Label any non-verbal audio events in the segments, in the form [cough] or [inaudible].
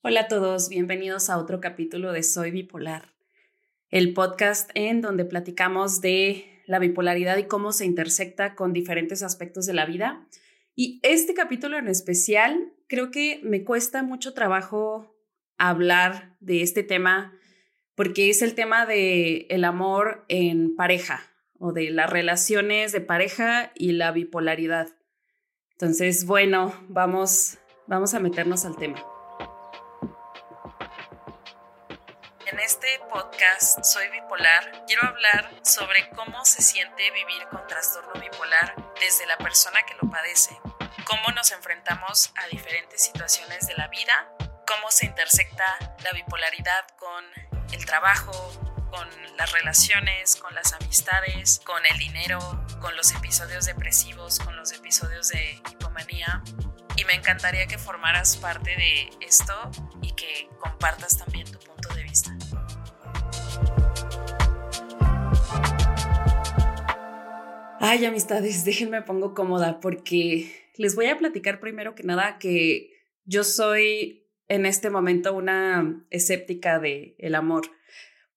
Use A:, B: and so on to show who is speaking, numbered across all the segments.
A: Hola a todos, bienvenidos a otro capítulo de Soy Bipolar, el podcast en donde platicamos de la bipolaridad y cómo se intersecta con diferentes aspectos de la vida. Y este capítulo en especial, creo que me cuesta mucho trabajo hablar de este tema porque es el tema de el amor en pareja o de las relaciones de pareja y la bipolaridad. Entonces, bueno, vamos vamos a meternos al tema. Este podcast Soy bipolar, quiero hablar sobre cómo se siente vivir con trastorno bipolar desde la persona que lo padece, cómo nos enfrentamos a diferentes situaciones de la vida, cómo se intersecta la bipolaridad con el trabajo, con las relaciones, con las amistades, con el dinero, con los episodios depresivos, con los episodios de hipomanía. Y me encantaría que formaras parte de esto y que compartas también tu punto Ay, amistades, déjenme pongo cómoda porque les voy a platicar primero que nada que yo soy en este momento una escéptica de el amor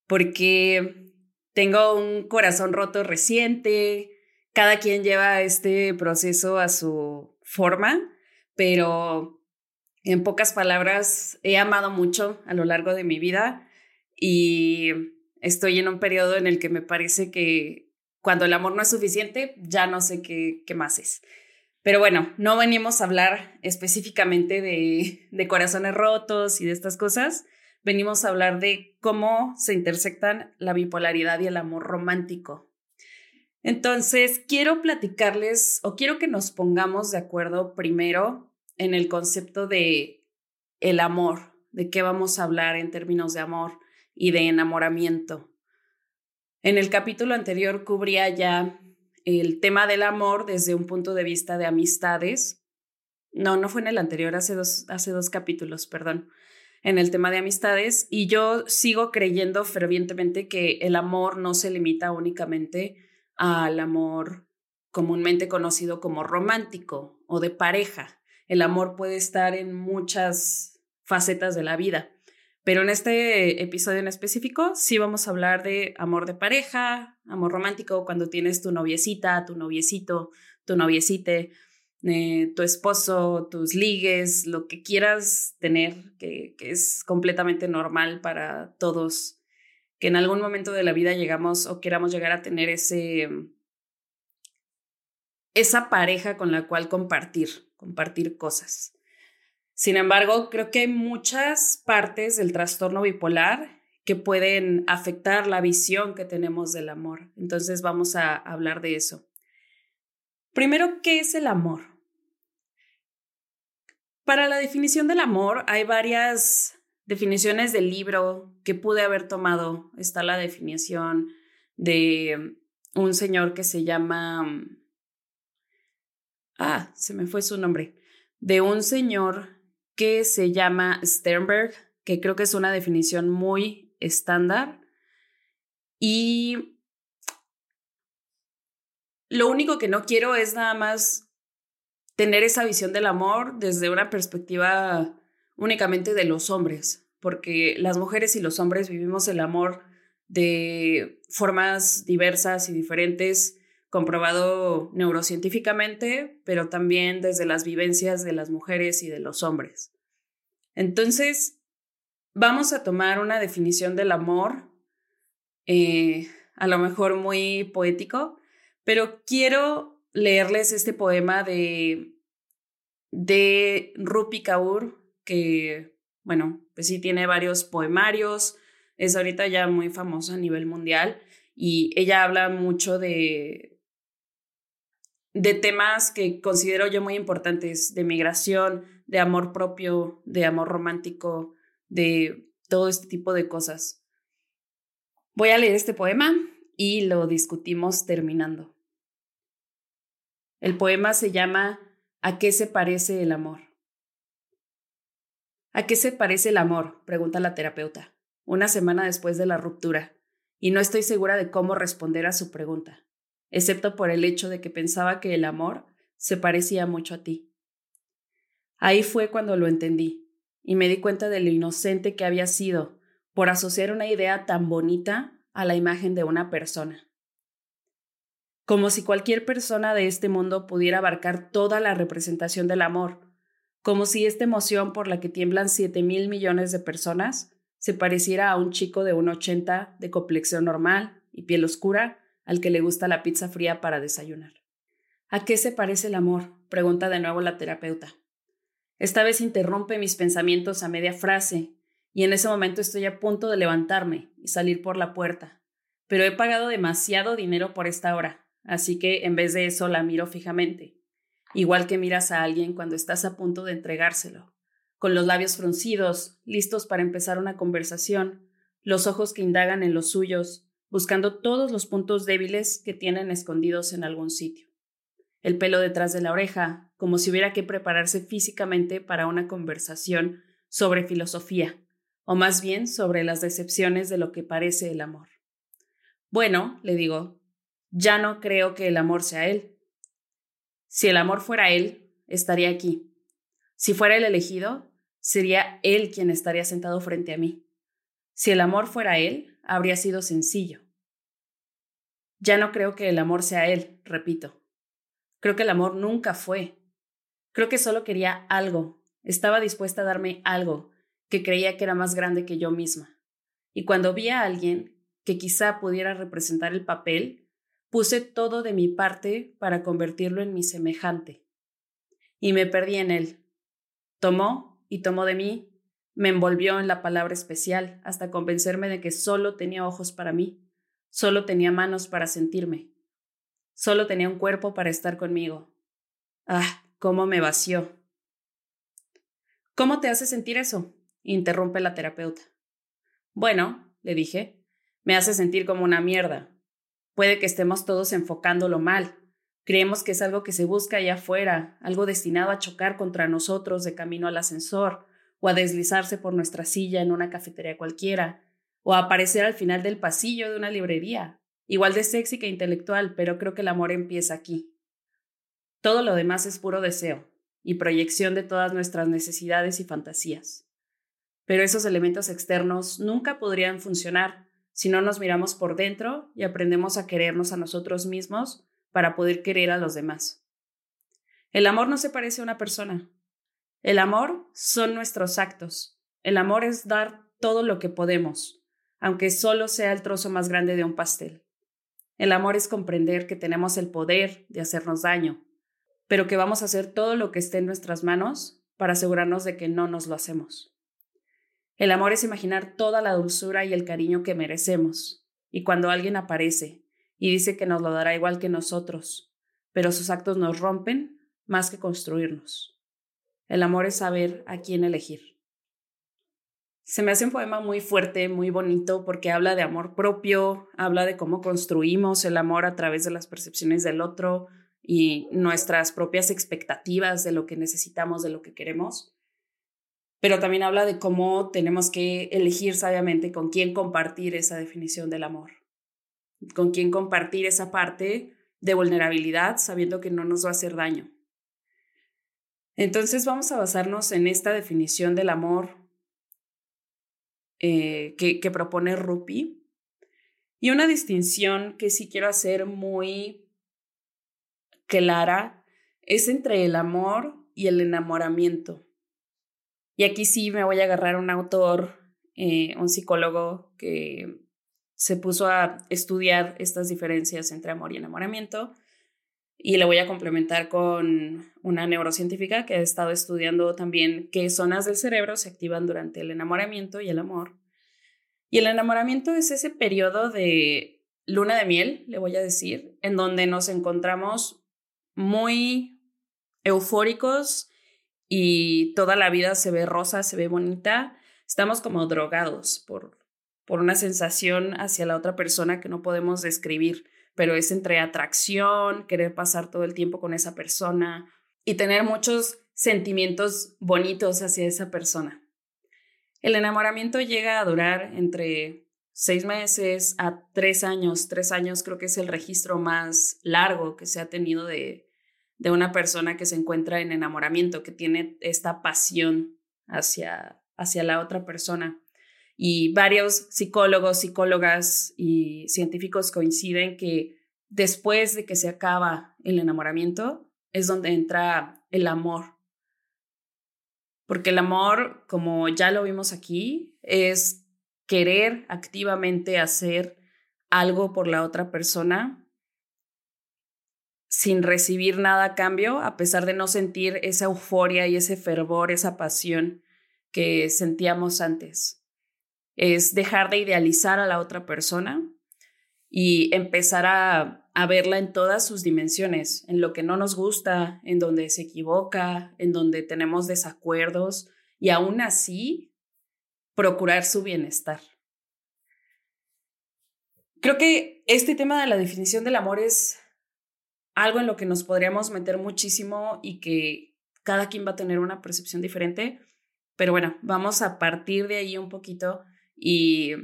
A: porque tengo un corazón roto reciente, cada quien lleva este proceso a su forma, pero en pocas palabras he amado mucho a lo largo de mi vida y estoy en un periodo en el que me parece que cuando el amor no es suficiente, ya no sé qué, qué más es. Pero bueno, no venimos a hablar específicamente de, de corazones rotos y de estas cosas. Venimos a hablar de cómo se intersectan la bipolaridad y el amor romántico. Entonces, quiero platicarles o quiero que nos pongamos de acuerdo primero en el concepto de el amor, de qué vamos a hablar en términos de amor y de enamoramiento. En el capítulo anterior cubría ya el tema del amor desde un punto de vista de amistades. No, no fue en el anterior, hace dos, hace dos capítulos, perdón, en el tema de amistades. Y yo sigo creyendo fervientemente que el amor no se limita únicamente al amor comúnmente conocido como romántico o de pareja. El amor puede estar en muchas facetas de la vida. Pero en este episodio en específico sí vamos a hablar de amor de pareja, amor romántico, cuando tienes tu noviecita, tu noviecito, tu noviecite, eh, tu esposo, tus ligues, lo que quieras tener, que, que es completamente normal para todos, que en algún momento de la vida llegamos o queramos llegar a tener ese, esa pareja con la cual compartir, compartir cosas. Sin embargo, creo que hay muchas partes del trastorno bipolar que pueden afectar la visión que tenemos del amor. Entonces vamos a hablar de eso. Primero, ¿qué es el amor? Para la definición del amor hay varias definiciones del libro que pude haber tomado. Está la definición de un señor que se llama... Ah, se me fue su nombre. De un señor que se llama Sternberg, que creo que es una definición muy estándar. Y lo único que no quiero es nada más tener esa visión del amor desde una perspectiva únicamente de los hombres, porque las mujeres y los hombres vivimos el amor de formas diversas y diferentes comprobado neurocientíficamente, pero también desde las vivencias de las mujeres y de los hombres. Entonces, vamos a tomar una definición del amor, eh, a lo mejor muy poético, pero quiero leerles este poema de, de Rupi Kaur, que, bueno, pues sí tiene varios poemarios, es ahorita ya muy famosa a nivel mundial y ella habla mucho de, de temas que considero yo muy importantes, de migración, de amor propio, de amor romántico, de todo este tipo de cosas. Voy a leer este poema y lo discutimos terminando. El poema se llama ¿A qué se parece el amor? ¿A qué se parece el amor? pregunta la terapeuta, una semana después de la ruptura, y no estoy segura de cómo responder a su pregunta excepto por el hecho de que pensaba que el amor se parecía mucho a ti. Ahí fue cuando lo entendí. y me di cuenta de lo inocente que había sido por asociar una idea tan bonita a la imagen de una persona. Como si cualquier persona de este mundo pudiera abarcar toda la representación del amor, como si esta emoción por la que tiemblan siete mil millones de personas se pareciera a un chico de un 80 de complexión normal y piel oscura al que le gusta la pizza fría para desayunar. ¿A qué se parece el amor? pregunta de nuevo la terapeuta. Esta vez interrumpe mis pensamientos a media frase, y en ese momento estoy a punto de levantarme y salir por la puerta. Pero he pagado demasiado dinero por esta hora, así que en vez de eso la miro fijamente, igual que miras a alguien cuando estás a punto de entregárselo, con los labios fruncidos, listos para empezar una conversación, los ojos que indagan en los suyos, buscando todos los puntos débiles que tienen escondidos en algún sitio el pelo detrás de la oreja, como si hubiera que prepararse físicamente para una conversación sobre filosofía, o más bien sobre las decepciones de lo que parece el amor. Bueno, le digo, ya no creo que el amor sea él. Si el amor fuera él, estaría aquí. Si fuera el elegido, sería él quien estaría sentado frente a mí. Si el amor fuera él, habría sido sencillo. Ya no creo que el amor sea él, repito. Creo que el amor nunca fue. Creo que solo quería algo. Estaba dispuesta a darme algo que creía que era más grande que yo misma. Y cuando vi a alguien que quizá pudiera representar el papel, puse todo de mi parte para convertirlo en mi semejante. Y me perdí en él. Tomó y tomó de mí, me envolvió en la palabra especial hasta convencerme de que solo tenía ojos para mí, solo tenía manos para sentirme, Solo tenía un cuerpo para estar conmigo. Ah, cómo me vació. ¿Cómo te hace sentir eso? interrumpe la terapeuta. Bueno, le dije, me hace sentir como una mierda. Puede que estemos todos enfocándolo mal. Creemos que es algo que se busca allá afuera, algo destinado a chocar contra nosotros de camino al ascensor, o a deslizarse por nuestra silla en una cafetería cualquiera, o a aparecer al final del pasillo de una librería, igual de sexy que intelectual, pero creo que el amor empieza aquí. Todo lo demás es puro deseo y proyección de todas nuestras necesidades y fantasías. Pero esos elementos externos nunca podrían funcionar si no nos miramos por dentro y aprendemos a querernos a nosotros mismos para poder querer a los demás. El amor no se parece a una persona. El amor son nuestros actos. El amor es dar todo lo que podemos, aunque solo sea el trozo más grande de un pastel. El amor es comprender que tenemos el poder de hacernos daño, pero que vamos a hacer todo lo que esté en nuestras manos para asegurarnos de que no nos lo hacemos. El amor es imaginar toda la dulzura y el cariño que merecemos, y cuando alguien aparece y dice que nos lo dará igual que nosotros, pero sus actos nos rompen más que construirnos. El amor es saber a quién elegir. Se me hace un poema muy fuerte, muy bonito, porque habla de amor propio, habla de cómo construimos el amor a través de las percepciones del otro y nuestras propias expectativas de lo que necesitamos, de lo que queremos. Pero también habla de cómo tenemos que elegir sabiamente con quién compartir esa definición del amor, con quién compartir esa parte de vulnerabilidad sabiendo que no nos va a hacer daño. Entonces vamos a basarnos en esta definición del amor eh, que, propone Rupi. Y una distinción que sí quiero hacer muy clara es entre el amor y el enamoramiento. Y aquí sí me voy a agarrar un autor, eh, un psicólogo que se puso a estudiar estas diferencias entre amor y enamoramiento. Y le voy a complementar con una neurocientífica que ha estado estudiando también qué zonas del cerebro se activan durante el enamoramiento y el amor. Y el enamoramiento es ese periodo de luna de miel, le voy a decir, en donde nos encontramos muy eufóricos y toda la vida se ve rosa, se ve bonita. Estamos como drogados por, por una sensación hacia la otra persona que no podemos describir pero es entre atracción, querer pasar todo el tiempo con esa persona y tener muchos sentimientos bonitos hacia esa persona. El enamoramiento llega a durar entre seis meses a tres años. Tres años creo que es el registro más largo que se ha tenido de, de una persona que se encuentra en enamoramiento, que tiene esta pasión hacia, hacia la otra persona. Y varios psicólogos, psicólogas y científicos coinciden que después de que se acaba el enamoramiento es donde entra el amor. Porque el amor, como ya lo vimos aquí, es querer activamente hacer algo por la otra persona sin recibir nada a cambio, a pesar de no sentir esa euforia y ese fervor, esa pasión que sentíamos antes. Es dejar de idealizar a la otra persona y empezar a, a, verla en todas sus dimensiones, en lo que no nos gusta, en donde se equivoca, en donde tenemos desacuerdos y aún así procurar su bienestar. Creo que este tema de la definición del amor es algo en lo que nos podríamos meter muchísimo y que cada quien va a tener una percepción diferente. Pero bueno, vamos a partir de ahí un poquito y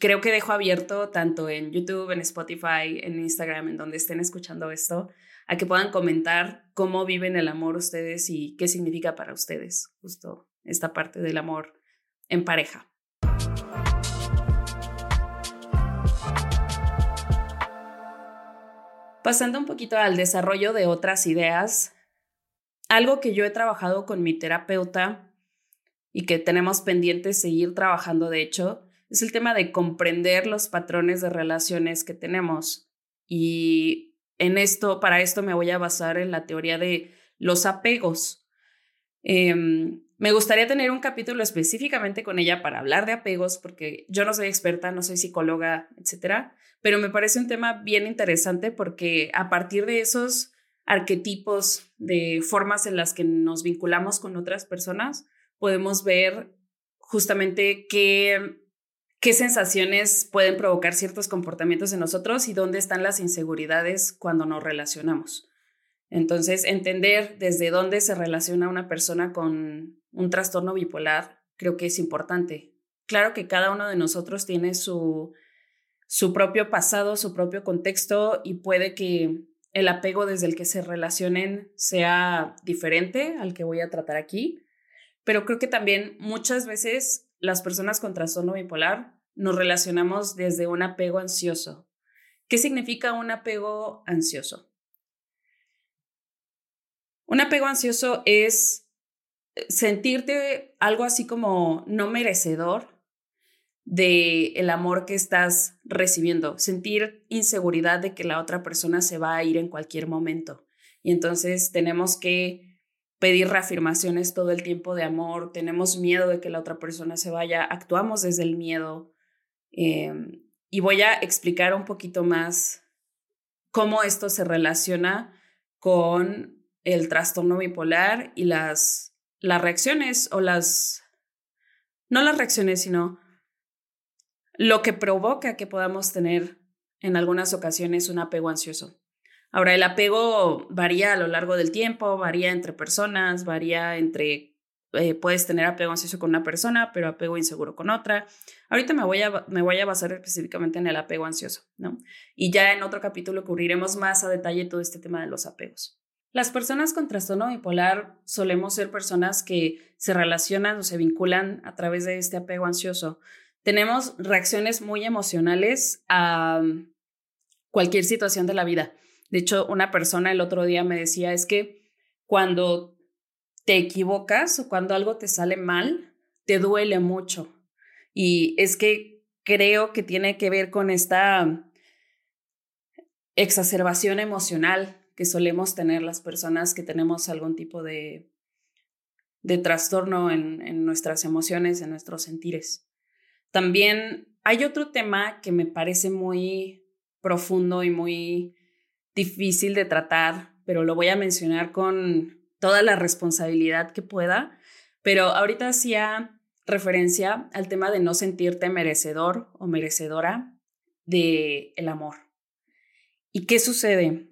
A: creo que dejo abierto tanto en YouTube, en Spotify, en Instagram, en donde estén escuchando esto, a que puedan comentar cómo viven el amor ustedes y qué significa para ustedes justo esta parte del amor en pareja. Pasando un poquito al desarrollo de otras ideas, algo que yo he trabajado con mi terapeuta y que tenemos pendiente seguir trabajando, de hecho, es el tema de comprender los patrones de relaciones que tenemos. Y en esto, para esto me voy a basar en la teoría de los apegos. Em, me gustaría tener un capítulo específicamente con ella para hablar de apegos, porque yo no soy experta, no soy psicóloga, etcétera, pero me parece un tema bien interesante porque a partir de esos arquetipos, de formas en las que nos vinculamos con otras personas, podemos ver justamente qué, qué sensaciones pueden provocar ciertos comportamientos en nosotros y dónde están las inseguridades cuando nos relacionamos. Entonces, entender desde dónde se relaciona una persona con un trastorno bipolar creo que es importante. Claro que cada uno de nosotros tiene su su propio pasado, su propio contexto y puede que el apego desde el que se relacionen sea diferente al que voy a tratar aquí, pero creo que también muchas veces las personas con trastorno bipolar nos relacionamos desde un apego ansioso. ¿Qué significa un apego ansioso? Un apego ansioso es sentirte algo así como no merecedor de el amor que estás recibiendo, sentir inseguridad de que la otra persona se va a ir en cualquier momento. Y entonces tenemos que pedir reafirmaciones todo el tiempo de amor, tenemos miedo de que la otra persona se vaya, actuamos desde el miedo. Em, y voy a explicar un poquito más cómo esto se relaciona con el trastorno bipolar y las, las reacciones o las, no las reacciones, sino lo que provoca que podamos tener en algunas ocasiones un apego ansioso. Ahora, el apego varía a lo largo del tiempo, varía entre personas, varía entre, eh, puedes tener apego ansioso con una persona, pero apego inseguro con otra. Ahorita me voy, a, me voy a basar específicamente en el apego ansioso, ¿no? Y ya en otro capítulo cubriremos más a detalle todo este tema de los apegos. Las personas con trastorno bipolar solemos ser personas que se relacionan o se vinculan a través de este apego ansioso tenemos reacciones muy emocionales a cualquier situación de la vida. De hecho, una persona el otro día me decía, es que cuando te equivocas o cuando algo te sale mal, te duele mucho. Y es que creo que tiene que ver con esta exacerbación emocional que solemos tener las personas que tenemos algún tipo de, de trastorno en, en nuestras emociones, en nuestros sentires. También hay otro tema que me parece muy profundo y muy difícil de tratar, pero lo voy a mencionar con toda la responsabilidad que pueda. Pero ahorita hacía referencia al tema de no sentirte merecedor o merecedora de el amor. ¿Y qué sucede?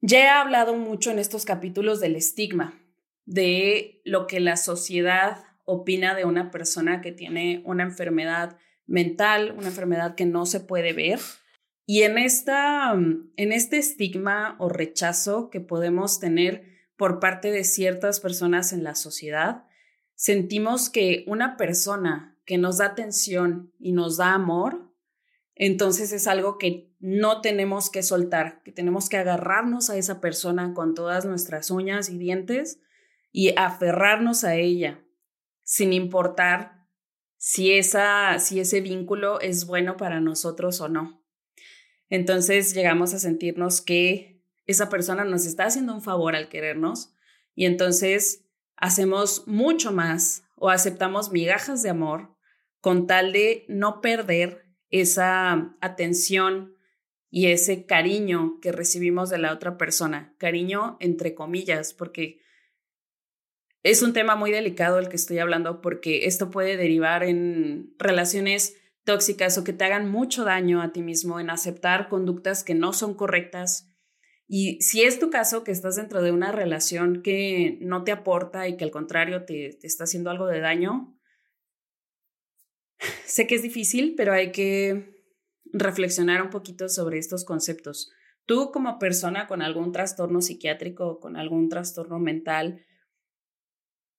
A: Ya he hablado mucho en estos capítulos del estigma, de lo que la sociedad opina de una persona que tiene una enfermedad mental, una enfermedad que no se puede ver. Y en, esta, en este estigma o rechazo que podemos tener por parte de ciertas personas en la sociedad, sentimos que una persona que nos da atención y nos da amor, entonces es algo que no tenemos que soltar, que tenemos que agarrarnos a esa persona con todas nuestras uñas y dientes y aferrarnos a ella, sin importar si, esa, si ese vínculo es bueno para nosotros o no. Entonces llegamos a sentirnos que esa persona nos está haciendo un favor al querernos y entonces hacemos mucho más o aceptamos migajas de amor con tal de no perder esa atención y ese cariño que recibimos de la otra persona. Cariño entre comillas, porque es un tema muy delicado el que estoy hablando porque esto puede derivar en relaciones tóxicas o que te hagan mucho daño a ti mismo, en aceptar conductas que no son correctas. Y si es tu caso, que estás dentro de una relación que no te aporta y que al contrario te, te está haciendo algo de daño, [sighs] sé que es difícil, pero hay que reflexionar un poquito sobre estos conceptos. Tú como persona con algún trastorno psiquiátrico, con algún trastorno mental,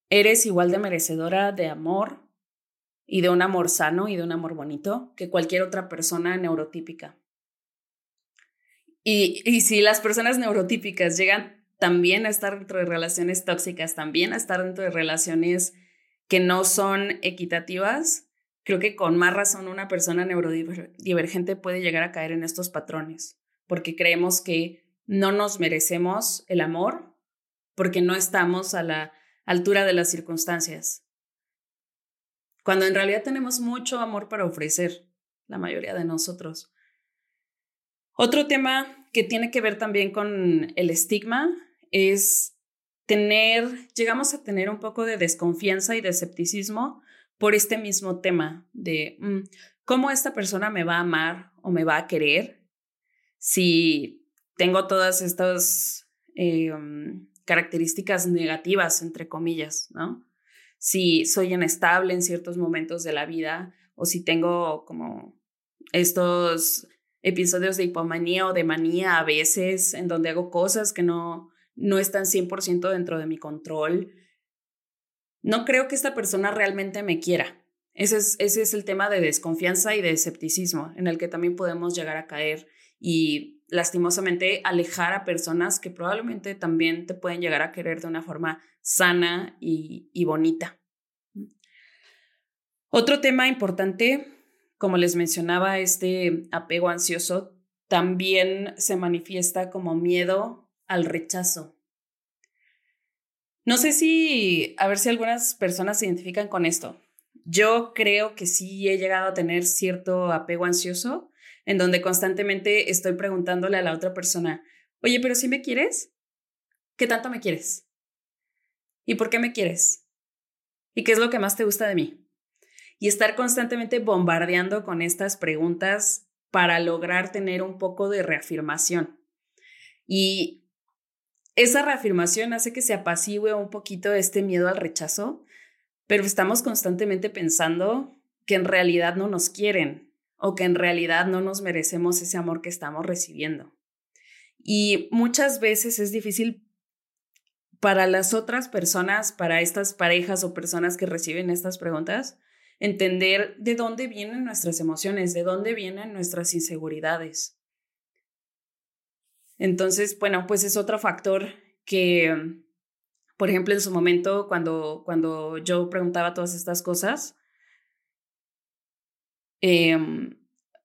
A: eres igual de merecedora de amor, y de un amor sano y de un amor bonito que cualquier otra persona neurotípica. Y, y si las personas neurotípicas llegan también a estar dentro de relaciones tóxicas, también a estar dentro de relaciones que no son equitativas, creo que con más razón una persona neurodivergente puede llegar a caer en estos patrones, porque creemos que no nos merecemos el amor porque no estamos a la altura de las circunstancias cuando en realidad tenemos mucho amor para ofrecer, la mayoría de nosotros. Otro tema que tiene que ver también con el estigma es tener, llegamos a tener un poco de desconfianza y de escepticismo por este mismo tema de mm, cómo esta persona me va a amar o me va a querer si tengo todas estas um, características negativas, entre comillas, ¿no? Si soy inestable en ciertos momentos de la vida o si tengo como estos episodios de hipomanía o de manía a veces en donde hago cosas que no, no están 100% dentro de mi control. No creo que esta persona realmente me quiera. Ese es, ese es el tema de desconfianza y de escepticismo en el que también podemos llegar a caer y lastimosamente alejar a personas que probablemente también te pueden llegar a querer de una forma sana y, bonita. Otro tema importante, como les mencionaba, este apego ansioso también se manifiesta como miedo al rechazo. No sé si, a ver si algunas personas se identifican con esto. Yo creo que sí he llegado a tener cierto apego ansioso en donde constantemente estoy preguntándole a la otra persona, oye, pero si me quieres, ¿qué tanto me quieres? ¿Y por qué me quieres? ¿Y qué es lo que más te gusta de mí? Y estar constantemente bombardeando con estas preguntas para lograr tener un poco de reafirmación. Y esa reafirmación hace que se apacigüe un poquito este miedo al rechazo, pero estamos constantemente pensando que en realidad no nos quieren, o que en realidad no nos merecemos ese amor que estamos recibiendo. Y muchas veces es difícil para las otras personas, para estas parejas o personas que reciben estas preguntas, entender de dónde vienen nuestras emociones, de dónde vienen nuestras inseguridades. Entonces, bueno, pues es otro factor que, por ejemplo, en su momento, cuando, cuando yo preguntaba todas estas cosas, Em,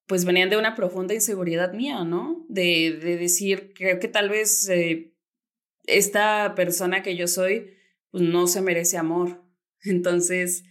A: pues venían de una profunda inseguridad mía, ¿no? De, de decir, creo que tal vez eh, esta persona que yo soy, pues no se merece amor. [laughs] Entonces,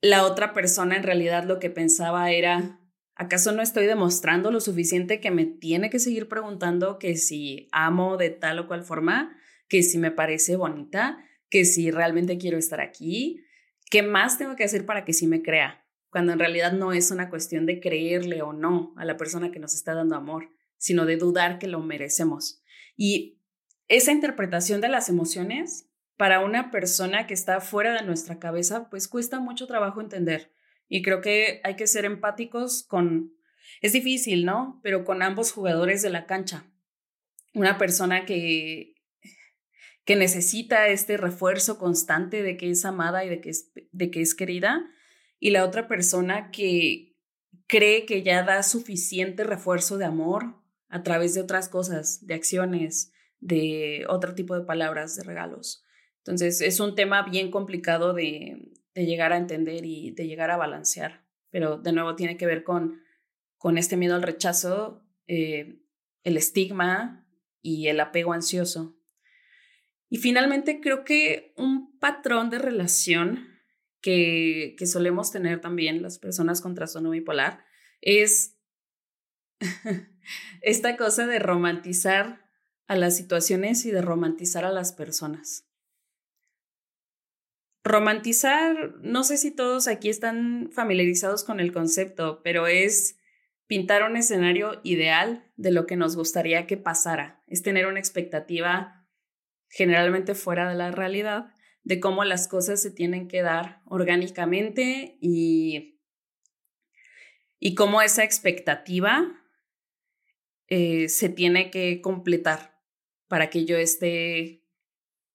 A: la otra persona en realidad lo que pensaba era, ¿acaso no estoy demostrando lo suficiente que me tiene que seguir preguntando que si amo de tal o cual forma, que si me parece bonita, que si realmente quiero estar aquí? ¿Qué más tengo que hacer para que sí me crea? Cuando en realidad no es una cuestión de creerle o no a la persona que nos está dando amor, sino de dudar que lo merecemos. Y esa interpretación de las emociones para una persona que está fuera de nuestra cabeza, pues cuesta mucho trabajo entender. Y creo que hay que ser empáticos con, es difícil, ¿no? Pero con ambos jugadores de la cancha. Una persona que, que necesita este refuerzo constante de que es amada y de que es, de que es querida, y la otra persona que cree que ya da suficiente refuerzo de amor a través de otras cosas, de acciones, de otro tipo de palabras, de regalos. Entonces es un tema bien complicado de, llegar a entender y de llegar a balancear, pero de nuevo tiene que ver con, con este miedo al rechazo, eh, el estigma y el apego ansioso. Y finalmente creo que un patrón de relación que, solemos tener también las personas con trastorno bipolar es [laughs] esta cosa de romantizar a las situaciones y de romantizar a las personas. Romantizar, no sé si todos aquí están familiarizados con el concepto, pero es pintar un escenario ideal de lo que nos gustaría que pasara, es tener una expectativa generalmente fuera de la realidad de cómo las cosas se tienen que dar orgánicamente y, y cómo esa expectativa eh, se tiene que completar para que yo esté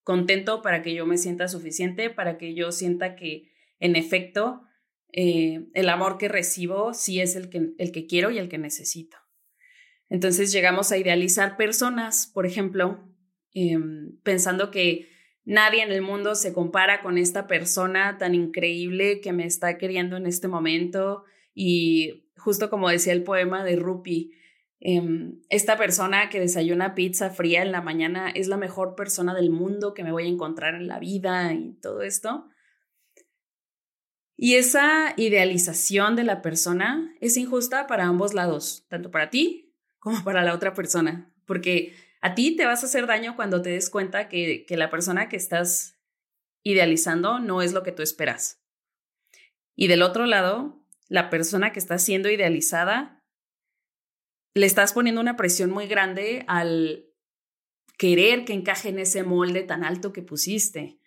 A: contento, para que yo me sienta suficiente, para que yo sienta que en efecto eh, el amor que recibo sí es el que, el que quiero y el que necesito. Entonces llegamos a idealizar personas, por ejemplo, em, pensando que nadie en el mundo se compara con esta persona tan increíble que me está queriendo en este momento y justo como decía el poema de Rupi, Em, esta persona que desayuna pizza fría en la mañana es la mejor persona del mundo que me voy a encontrar en la vida y todo esto. Y esa idealización de la persona es injusta para ambos lados, tanto para ti como para la otra persona, porque a ti te vas a hacer daño cuando te des cuenta que, que la persona que estás idealizando no es lo que tú esperas. Y del otro lado, la persona que está siendo idealizada le estás poniendo una presión muy grande al querer que encaje en ese molde tan alto que pusiste.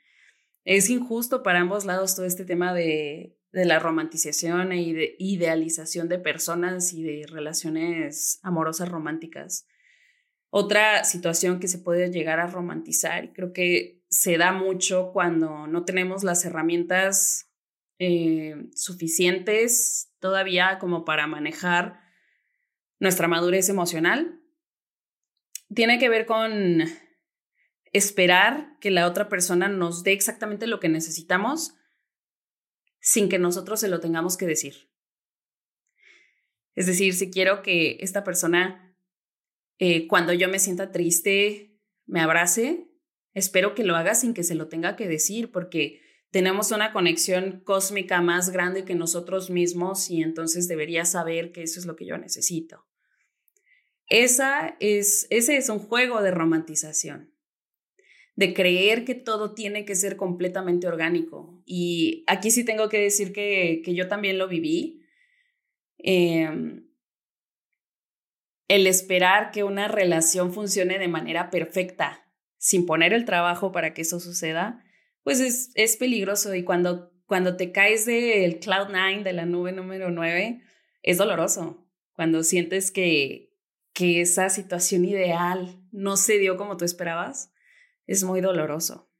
A: Es injusto para ambos lados todo este tema de, de la romantización de idealización de personas y de relaciones amorosas románticas. Otra situación que se puede llegar a romantizar, y creo que se da mucho cuando no tenemos las herramientas eh, suficientes todavía como para manejar nuestra madurez emocional, tiene que ver con esperar que la otra persona nos dé exactamente lo que necesitamos sin que nosotros se lo tengamos que decir. Es decir, si quiero que esta persona, eh, cuando yo me sienta triste, me abrace, espero que lo haga sin que se lo tenga que decir, porque tenemos una conexión cósmica más grande que nosotros mismos y entonces debería saber que eso es lo que yo necesito. Esa es, ese es un juego de romantización, de creer que todo tiene que ser completamente orgánico. Y aquí sí tengo que decir que, que yo también lo viví. Em, el esperar que una relación funcione de manera perfecta sin poner el trabajo para que eso suceda, pues es, es peligroso y cuando, cuando te caes del cloud nine, de la nube número 9, es doloroso. Cuando sientes que, que esa situación ideal no se dio como tú esperabas, es muy doloroso.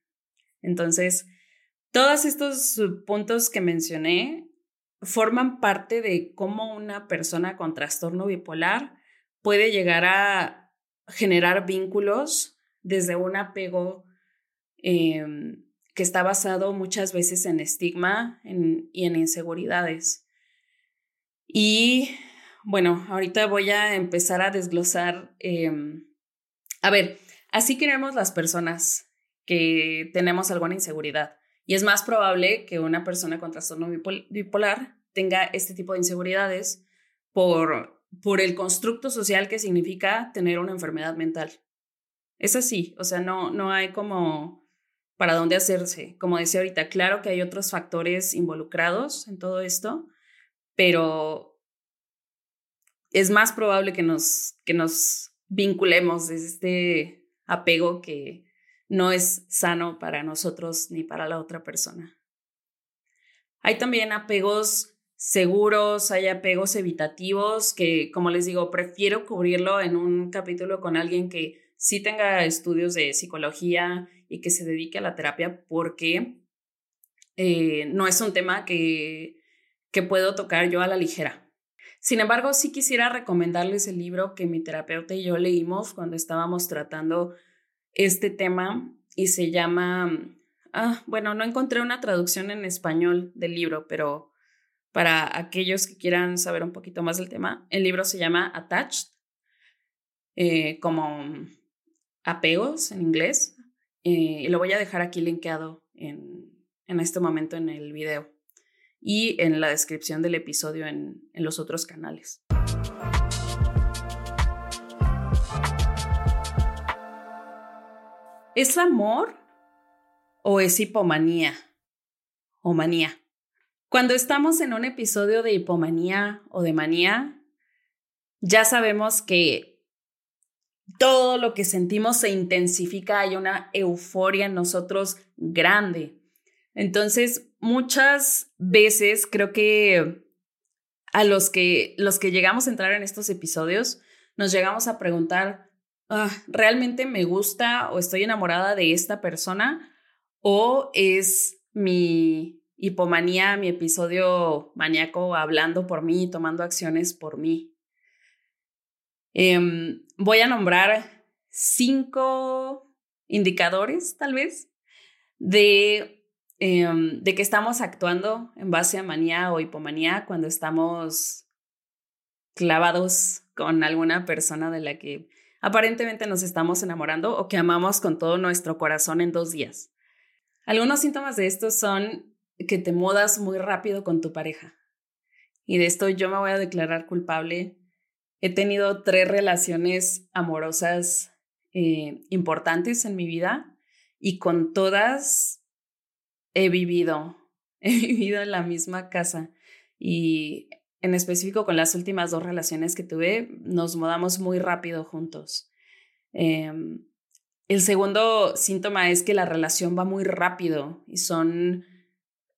A: Entonces, todos estos puntos que mencioné forman parte de cómo una persona con trastorno bipolar puede llegar a generar vínculos desde un apego em, que está basado muchas veces en estigma y en inseguridades. Y bueno, ahorita voy a empezar a desglosar. Em, a ver, así queremos las personas que tenemos alguna inseguridad. Y es más probable que una persona con trastorno bipolar tenga este tipo de inseguridades por, por el constructo social que significa tener una enfermedad mental. Es así, o sea, no, no hay como para dónde hacerse. Como decía ahorita, claro que hay otros factores involucrados en todo esto, pero es más probable que nos, que nos vinculemos desde este apego que no es sano para nosotros ni para la otra persona. Hay también apegos seguros, hay apegos evitativos que, como les digo, prefiero cubrirlo en un capítulo con alguien que sí tenga estudios de psicología y que se dedique a la terapia porque eh, no es un tema que, que puedo tocar yo a la ligera. Sin embargo, sí quisiera recomendarles el libro que mi terapeuta y yo leímos cuando estábamos tratando este tema y se llama, ah, bueno, no encontré una traducción en español del libro, pero para aquellos que quieran saber un poquito más del tema, el libro se llama Attached, eh, como apegos en inglés, eh, y lo voy a dejar aquí linkeado en, en este momento en el video y en la descripción del episodio en, en los otros canales. ¿Es amor o es hipomanía o manía? Cuando estamos en un episodio de hipomanía o de manía, ya sabemos que todo lo que sentimos se intensifica, hay una euforia en nosotros grande. Entonces, muchas veces creo que a los que, los que llegamos a entrar en estos episodios, nos llegamos a preguntar, ah, ¿realmente me gusta o estoy enamorada de esta persona? ¿O es mi hipomanía, mi episodio maníaco hablando por mí, tomando acciones por mí? Em, voy a nombrar cinco indicadores, tal vez, de Em, de que estamos actuando en base a manía o hipomanía cuando estamos clavados con alguna persona de la que aparentemente nos estamos enamorando o que amamos con todo nuestro corazón en dos días. Algunos síntomas de esto son que te mudas muy rápido con tu pareja. Y de esto yo me voy a declarar culpable. He tenido tres relaciones amorosas eh, importantes en mi vida y con todas he vivido, [laughs] he vivido en la misma casa y en específico con las últimas dos relaciones que tuve, nos mudamos muy rápido juntos. Em, el segundo síntoma es que la relación va muy rápido y son,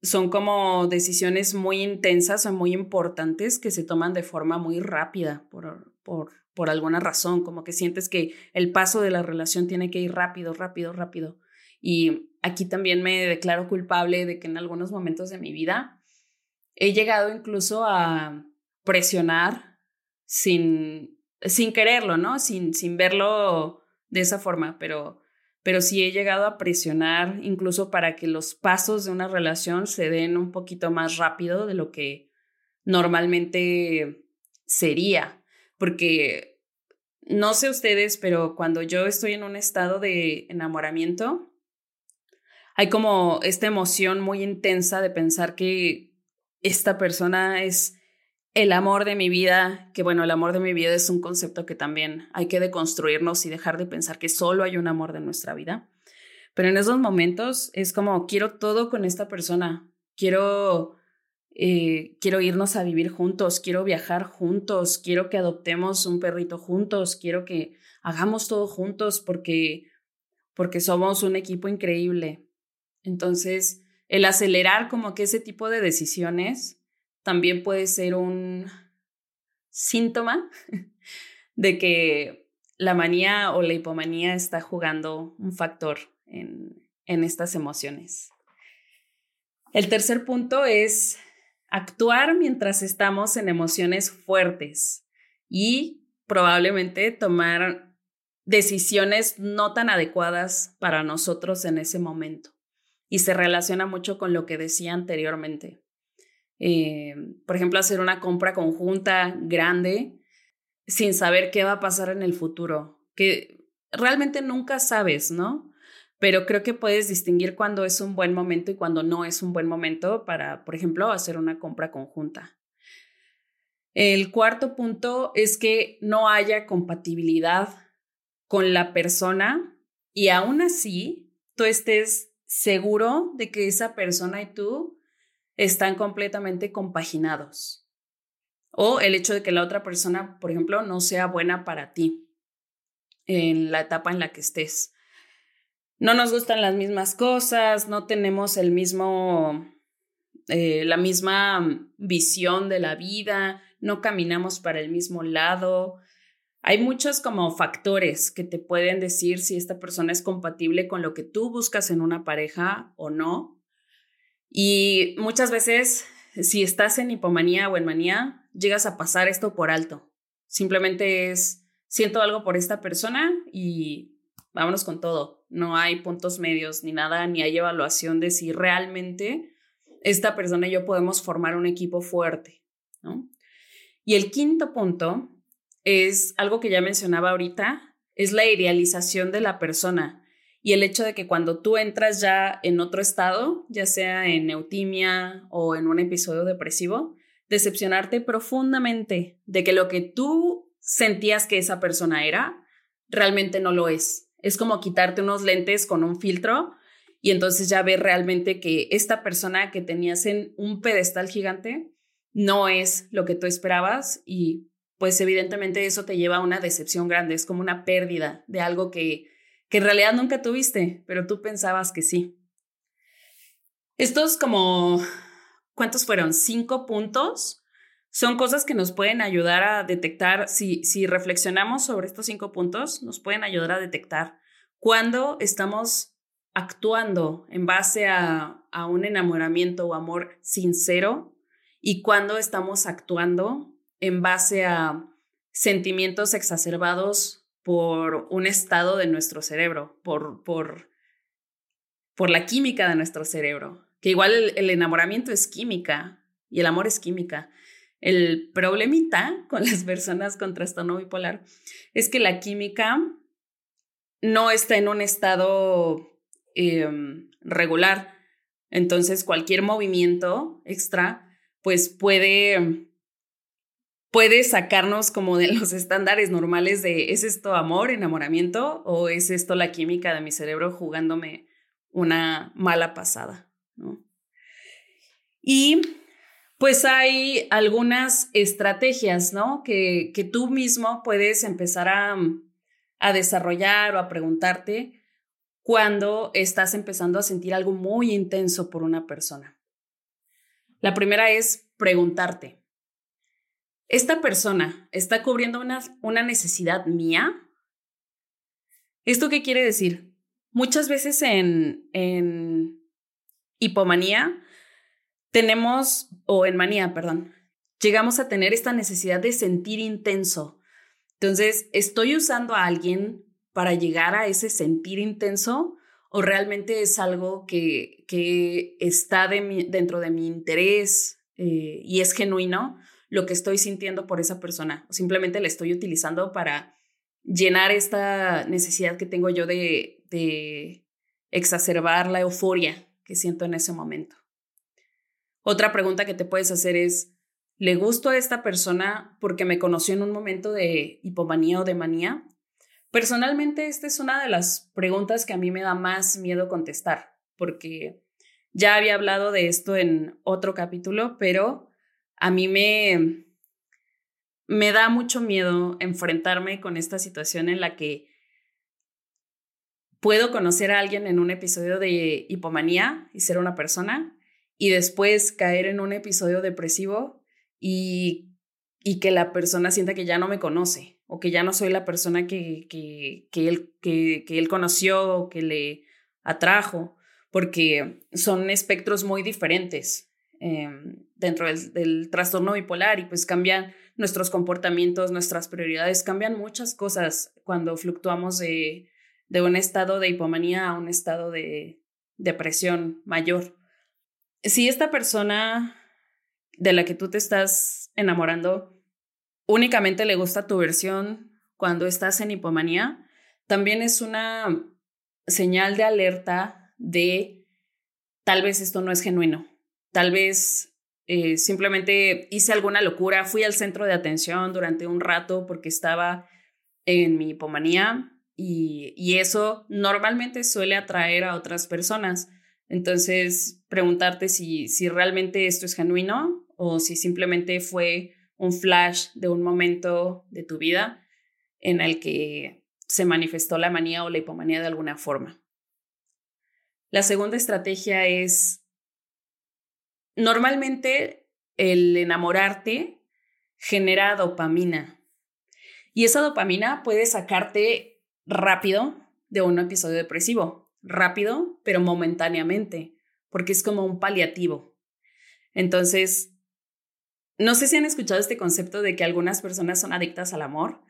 A: son como decisiones muy intensas o muy importantes que se toman de forma muy rápida por, por, por alguna razón, como que sientes que el paso de la relación tiene que ir rápido, rápido, rápido. Y aquí también me declaro culpable de que en algunos momentos de mi vida he llegado incluso a presionar sin, sin quererlo, ¿no? Sin, sin verlo de esa forma, pero, pero sí he llegado a presionar incluso para que los pasos de una relación se den un poquito más rápido de lo que normalmente sería, porque no sé ustedes, pero cuando yo estoy en un estado de enamoramiento, hay como esta emoción muy intensa de pensar que esta persona es el amor de mi vida, que bueno, el amor de mi vida es un concepto que también hay que deconstruirnos y dejar de pensar que solo hay un amor de nuestra vida. Pero en esos momentos es como, quiero todo con esta persona, quiero, eh, quiero irnos a vivir juntos, quiero viajar juntos, quiero que adoptemos un perrito juntos, quiero que hagamos todo juntos porque, porque somos un equipo increíble. Entonces, el acelerar como que ese tipo de decisiones también puede ser un síntoma de que la manía o la hipomanía está jugando un factor en, en estas emociones. El tercer punto es actuar mientras estamos en emociones fuertes y probablemente tomar decisiones no tan adecuadas para nosotros en ese momento y se relaciona mucho con lo que decía anteriormente. Eh, por ejemplo, hacer una compra conjunta grande sin saber qué va a pasar en el futuro, que realmente nunca sabes, ¿no? Pero creo que puedes distinguir cuando es un buen momento y cuando no es un buen momento para, por ejemplo, hacer una compra conjunta. El cuarto punto es que no haya compatibilidad con la persona y aún así tú estés seguro de que esa persona y tú están completamente compaginados. O el hecho de que la otra persona, por ejemplo, no sea buena para ti en la etapa en la que estés. No nos gustan las mismas cosas, no tenemos el mismo, eh, la misma visión de la vida, no caminamos para el mismo lado, Hay muchos como factores que te pueden decir si esta persona es compatible con lo que tú buscas en una pareja o no. Y muchas veces, si estás en hipomanía o en manía, llegas a pasar esto por alto. Simplemente es, siento algo por esta persona y vámonos con todo. No hay puntos medios ni nada, ni hay evaluación de si realmente esta persona y yo podemos formar un equipo fuerte, ¿no? Y el quinto punto es algo que ya mencionaba ahorita, es la idealización de la persona y el hecho de que cuando tú entras ya en otro estado, ya sea en neutimia o en un episodio depresivo, decepcionarte profundamente de que lo que tú sentías que esa persona era, realmente no lo es. Es como quitarte unos lentes con un filtro y entonces ya ves realmente que esta persona que tenías en un pedestal gigante no es lo que tú esperabas y pues evidentemente eso te lleva a una decepción grande, es como una pérdida de algo que, que en realidad nunca tuviste, pero tú pensabas que sí. Estos como, ¿cuántos fueron? Cinco puntos. Son cosas que nos pueden ayudar a detectar, si, si reflexionamos sobre estos cinco puntos, nos pueden ayudar a detectar cuando estamos actuando en base a, a un enamoramiento o amor sincero y cuando estamos actuando en base a sentimientos exacerbados por un estado de nuestro cerebro, por, por, por la química de nuestro cerebro. Que igual el, enamoramiento es química y el amor es química. El problemita con [laughs] las personas con trastorno bipolar es que la química no está en un estado em, regular. Entonces, cualquier movimiento extra, pues puede puede sacarnos como de los [laughs] estándares normales de ¿es esto amor, enamoramiento o es esto la química de mi cerebro jugándome una mala pasada? Y pues hay algunas estrategias, ¿no? Que, que tú mismo puedes empezar a, a desarrollar o a preguntarte cuando estás empezando a sentir algo muy intenso por una persona. La primera es preguntarte, esta persona está cubriendo una, una necesidad mía. ¿Esto qué quiere decir? Muchas veces en, en hipomanía tenemos, o en manía, perdón, llegamos a tener esta necesidad de sentir intenso. Entonces, ¿estoy usando a alguien para llegar a ese sentir intenso o realmente es algo que, que está dentro de mi interés eh, y es genuino? Lo que estoy sintiendo por esa persona. Simplemente la estoy utilizando para llenar esta necesidad que tengo yo de, de exacerbar la euforia que siento en ese momento. Otra pregunta que te puedes hacer es, ¿le gusto a esta persona porque me conoció en un momento de hipomanía o de manía? Personalmente, esta es una de las preguntas que a mí me da más miedo contestar, porque ya había hablado de esto en otro capítulo, pero a mí me, me da mucho miedo enfrentarme con esta situación en la que puedo conocer a alguien en un episodio de hipomanía y ser una persona y después caer en un episodio depresivo y, y que la persona sienta que ya no me conoce o que ya no soy la persona que, que, que él, que, que él conoció o que le atrajo, porque son espectros muy diferentes. Em, dentro del, trastorno bipolar y pues cambian nuestros comportamientos, nuestras prioridades, cambian muchas cosas cuando fluctuamos de, de un estado de hipomanía a un estado de depresión mayor. Si esta persona de la que tú te estás enamorando únicamente le gusta tu versión cuando estás en hipomanía, también es una señal de alerta de tal vez esto no es genuino Tal vez eh, simplemente hice alguna locura, fui al centro de atención durante un rato porque estaba en mi hipomanía y, y eso normalmente suele atraer a otras personas. Entonces, preguntarte si, si realmente esto es genuino o si simplemente fue un flash de un momento de tu vida en el que se manifestó la manía o la hipomanía de alguna forma. La segunda estrategia es Normalmente el enamorarte genera dopamina Y esa dopamina puede sacarte rápido de un episodio depresivo, rápido, pero momentáneamente, porque es como un paliativo. Entonces, no sé si han escuchado este concepto de que algunas personas son adictas al amor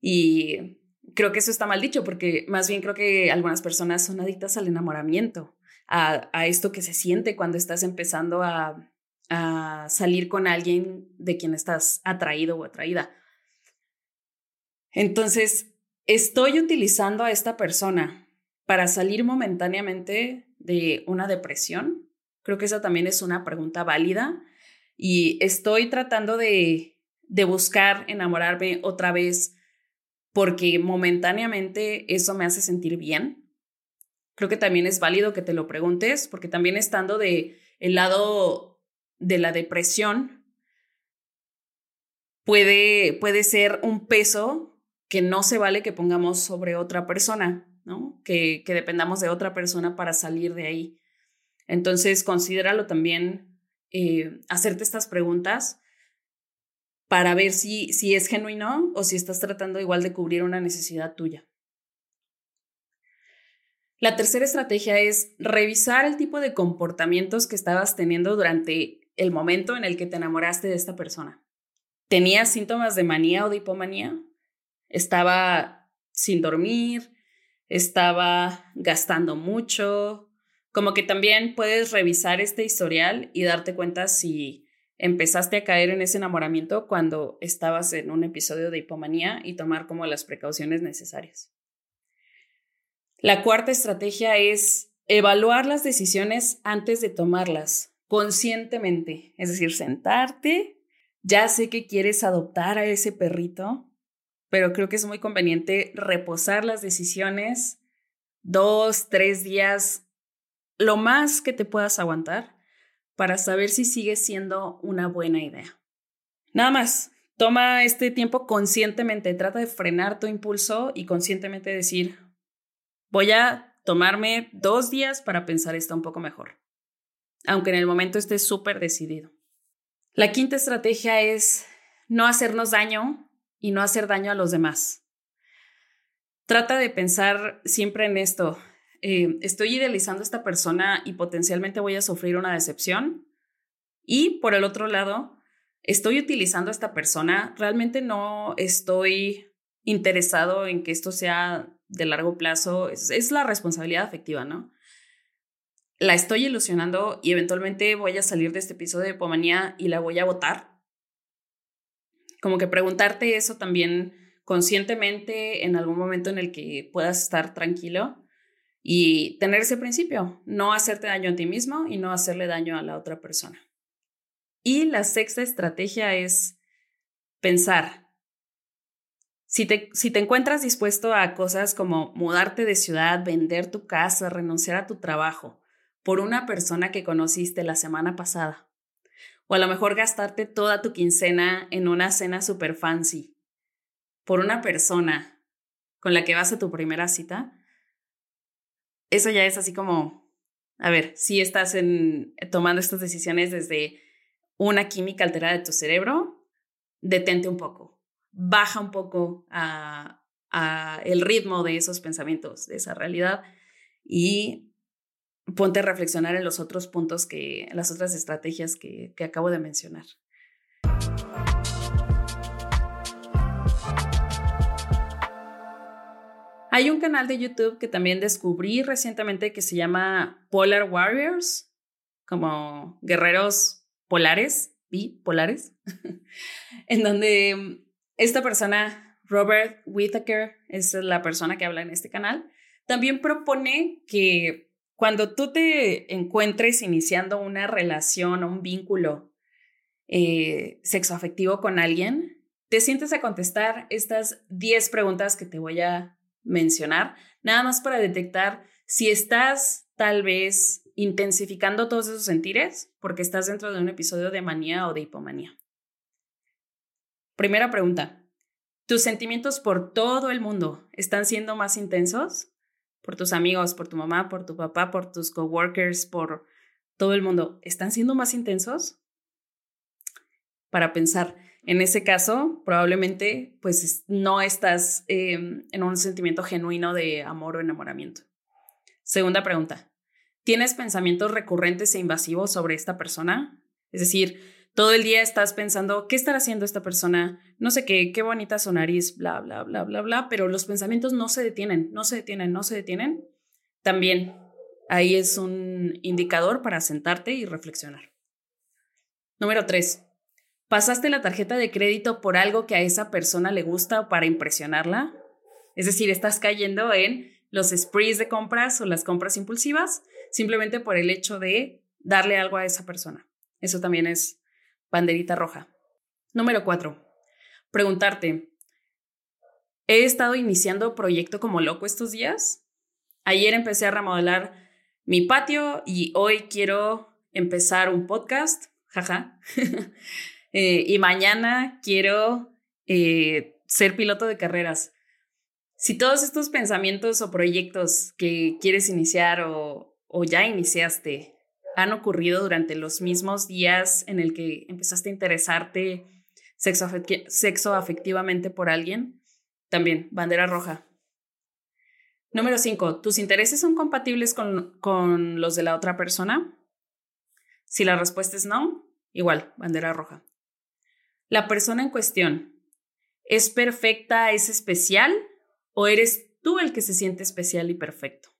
A: y creo que eso está mal dicho porque más bien creo que algunas personas son adictas al enamoramiento, a, esto que se siente cuando estás empezando a, a salir con alguien de quien estás atraído o atraída. Entonces, estoy utilizando a esta persona para salir momentáneamente de una depresión. Creo que esa también es una pregunta válida y estoy tratando de, de buscar enamorarme otra vez porque momentáneamente eso me hace sentir bien. Creo que también es válido que te lo preguntes porque también estando de el lado de la depresión puede, puede ser un peso que no se vale que pongamos sobre otra persona, ¿no? Que, que dependamos de otra persona para salir de ahí. Entonces, considéralo también, eh, hacerte estas preguntas para ver si, si es genuino o si estás tratando igual de cubrir una necesidad tuya. La tercera estrategia es revisar el tipo de comportamientos que estabas teniendo durante el momento en el que te enamoraste de esta persona. ¿Tenías síntomas de manía o de hipomanía? estaba sin dormir, estaba gastando mucho, como que también puedes revisar este historial y darte cuenta si empezaste a caer en ese enamoramiento cuando estabas en un episodio de hipomanía y tomar como las precauciones necesarias. La cuarta estrategia es evaluar las decisiones antes de tomarlas conscientemente, es decir, sentarte, ya sé que quieres adoptar a ese perrito, pero creo que es muy conveniente reposar las decisiones dos, tres días, lo más que te puedas aguantar para saber si sigue siendo una buena idea. Nada más, toma este tiempo conscientemente, trata de frenar tu impulso y conscientemente decir, voy a tomarme dos días para pensar esto un poco mejor, aunque en el momento estés súper decidido. La quinta estrategia es no hacernos daño y no hacer daño a los demás. Trata de pensar siempre en esto. Eh, estoy idealizando a esta persona y potencialmente voy a sufrir una decepción. Y por el otro lado, estoy utilizando a esta persona, realmente no estoy interesado en que esto sea de largo plazo, es, la responsabilidad afectiva, ¿no? La estoy ilusionando y eventualmente voy a salir de este episodio de Pomanía y la voy a votar como que preguntarte eso también conscientemente en algún momento en el que puedas estar tranquilo y tener ese principio, no hacerte daño a ti mismo y no hacerle daño a la otra persona. Y la sexta estrategia es pensar. Si te, si te encuentras dispuesto a cosas como mudarte de ciudad, vender tu casa, renunciar a tu trabajo por una persona que conociste la semana pasada, o a lo mejor gastarte toda tu quincena en una cena super fancy por una persona con la que vas a tu primera cita. Eso ya es así como, a ver, si estás en, tomando estas decisiones desde una química alterada de tu cerebro, detente un poco, baja un poco a, el ritmo de esos pensamientos, de esa realidad y ponte a reflexionar en los otros puntos que, las otras estrategias que, que acabo de mencionar. Hay un canal de YouTube que también descubrí recientemente que se llama Polar Warriors, como guerreros polares, bipolares, [laughs] en donde esta persona, Robert Whittaker, es la persona que habla en este canal, también propone que cuando tú te encuentres iniciando una relación o un vínculo eh, sexoafectivo con alguien, te sientes a contestar estas 10 preguntas que te voy a mencionar, nada más para detectar si estás tal vez intensificando todos esos sentires porque estás dentro de un episodio de manía o de hipomanía. Primera pregunta, ¿tus sentimientos por todo el mundo están siendo más intensos? por tus amigos, por tu mamá, por tu papá, por tus coworkers, por todo el mundo, ¿están siendo más intensos? Para pensar, En ese caso, probablemente pues no estás em, en un sentimiento genuino de amor o enamoramiento. Segunda pregunta. ¿Tienes pensamientos recurrentes e invasivos sobre esta persona? Es decir, todo el día estás pensando, ¿qué estará haciendo esta persona? No sé qué, qué bonita su nariz, bla, bla, bla, bla, bla, pero los pensamientos no se detienen, no se detienen, no se detienen. También ahí es un indicador para sentarte y reflexionar. Número tres. ¿Pasaste la tarjeta de crédito por algo que a esa persona le gusta o para impresionarla? Es decir, estás cayendo en los sprees de compras o las compras impulsivas simplemente por el hecho de darle algo a esa persona. Eso también es banderita roja. Número cuatro. Preguntarte, ¿he estado iniciando proyecto como loco estos días? Ayer empecé a remodelar mi patio y hoy quiero empezar un podcast. Jaja. [laughs] Eh, y mañana quiero eh, ser piloto de carreras. Si todos estos pensamientos o proyectos que quieres iniciar o ya iniciaste han ocurrido durante los mismos días en el que empezaste a interesarte sexo, sexo afectivamente por alguien, también bandera roja. Número 5. ¿Tus intereses son compatibles con, con los de la otra persona? Si la respuesta es no, igual, bandera roja. ¿La persona en cuestión es perfecta, es especial o eres tú el que se siente especial y perfecto?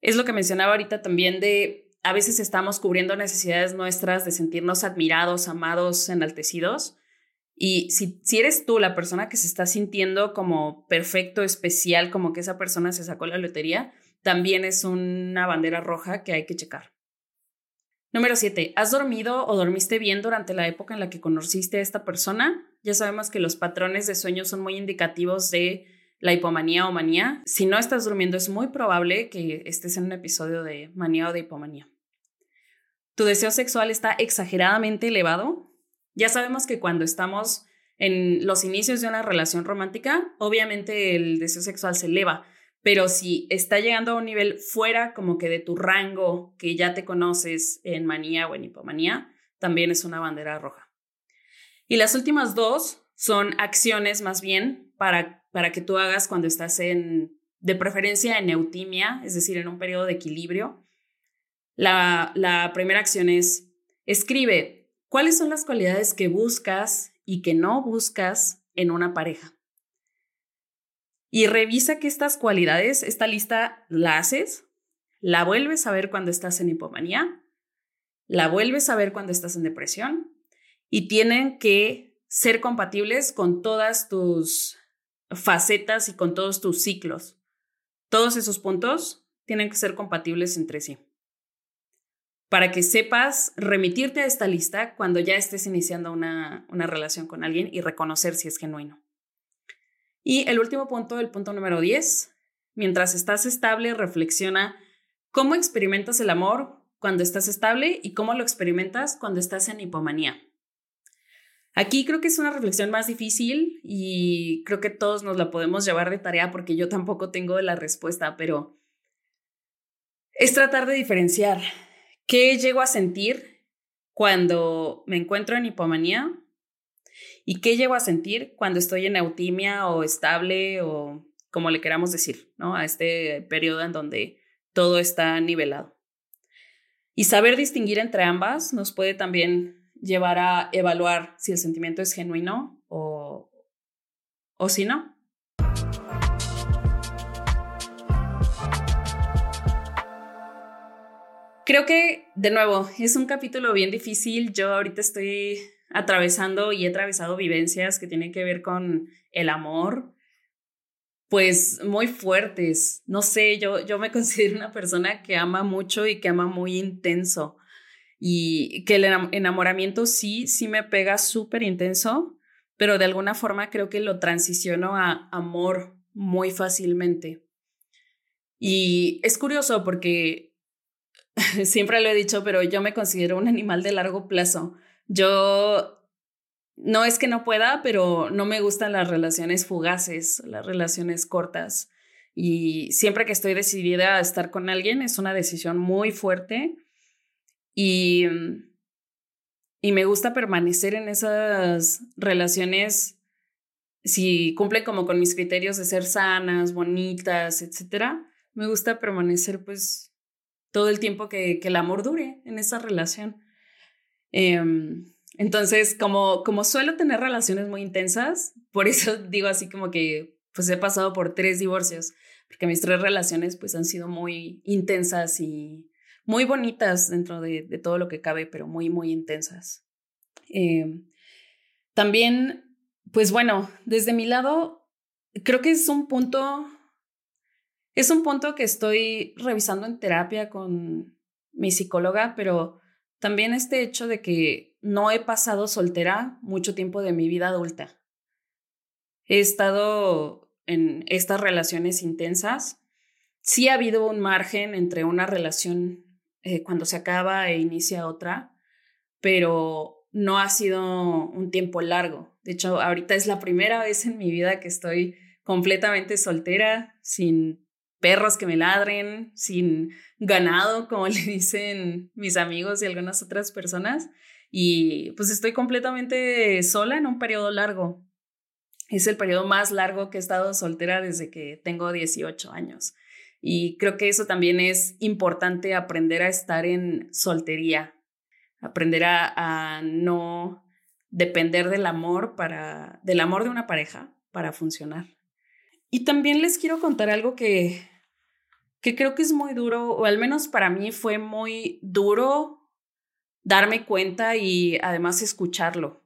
A: Es lo que mencionaba ahorita también de a veces estamos cubriendo necesidades nuestras de sentirnos admirados, amados, enaltecidos. Y si, si eres tú la persona que se está sintiendo como perfecto, especial, como que esa persona se sacó la lotería, también es una bandera roja que hay que checar. Número 7. ¿Has dormido o dormiste bien durante la época en la que conociste a esta persona? Ya sabemos que los patrones de sueño son muy indicativos de la hipomanía o manía. Si no estás durmiendo, es muy probable que estés en un episodio de manía o de hipomanía. ¿Tu deseo sexual está exageradamente elevado? Ya sabemos que cuando estamos en los inicios de una relación romántica, obviamente el deseo sexual se eleva, pero si está llegando a un nivel fuera como que de tu rango que ya te conoces en manía o en hipomanía, también es una bandera roja. Y las últimas dos son acciones más bien para, para que tú hagas cuando estás en, de preferencia en eutimia, es decir, en un periodo de equilibrio. La, la primera acción es, escribe cuáles son las cualidades que buscas y que no buscas en una pareja y revisa que estas cualidades, esta lista la haces, la vuelves a ver cuando estás en hipomanía, la vuelves a ver cuando estás en depresión y tienen que ser compatibles con todas tus facetas y con todos tus ciclos. Todos esos puntos tienen que ser compatibles entre sí. Para que sepas remitirte a esta lista cuando ya estés iniciando una, una relación con alguien y reconocer si es genuino. Y el último punto, el punto número 10, mientras estás estable, reflexiona cómo experimentas el amor cuando estás estable y cómo lo experimentas cuando estás en hipomanía. Aquí creo que es una reflexión más difícil y creo que todos nos la podemos llevar de tarea porque yo tampoco tengo la respuesta, pero es tratar de diferenciar qué llego a sentir cuando me encuentro en hipomanía ¿Y qué llego a sentir cuando estoy en eutimia o estable o como le queramos decir, ¿no? A este periodo en donde todo está nivelado. Y saber distinguir entre ambas nos puede también llevar a evaluar si el sentimiento es genuino o, o si no. Creo que, de nuevo, es un capítulo bien difícil. Yo ahorita estoy atravesando y he atravesado vivencias que tienen que ver con el amor, pues muy fuertes. No sé, yo, yo me [laughs] considero una persona que ama mucho y que ama muy intenso. Y que el enamoramiento sí, sí me pega súper intenso, pero de alguna forma creo que lo transiciono a amor muy fácilmente. Y es curioso porque [laughs] siempre lo he dicho, pero yo me considero un animal de largo plazo. Yo no es que no pueda, pero no me gustan las relaciones fugaces, las relaciones cortas. Y siempre que estoy decidida a estar con alguien, es una decisión muy fuerte. Y, y me gusta permanecer en esas relaciones si cumplen como con mis criterios de ser sanas, bonitas, etcétera, me gusta permanecer pues todo el tiempo que, que el amor dure en esa relación. Em, entonces, como, como suelo tener relaciones muy intensas, por eso [laughs] digo así como que pues he pasado por tres divorcios, porque mis tres relaciones pues han sido muy intensas y muy bonitas dentro de, todo lo que cabe, pero muy, muy intensas. Em, también pues bueno, desde mi lado, creo que es un punto, es un punto que estoy revisando en terapia con mi psicóloga, pero también este hecho de que no he pasado soltera mucho tiempo de mi vida adulta. He estado en estas relaciones intensas. Sí ha habido un margen entre una relación eh, cuando se acaba e inicia otra, pero no ha sido un tiempo largo. De hecho, ahorita es la primera vez en mi vida que estoy completamente soltera, sin perros que me ladren, sin ganado, como [laughs] le dicen mis amigos y algunas otras personas. Y pues estoy completamente sola en un periodo largo. Es el periodo más largo que he estado soltera desde que tengo 18 años. Y creo que eso también es importante aprender a estar en soltería, aprender a, no depender del amor para, del amor de una pareja para funcionar. Y también les quiero contar algo que, que creo que es muy duro, o al menos para mí fue muy duro darme cuenta y además escucharlo.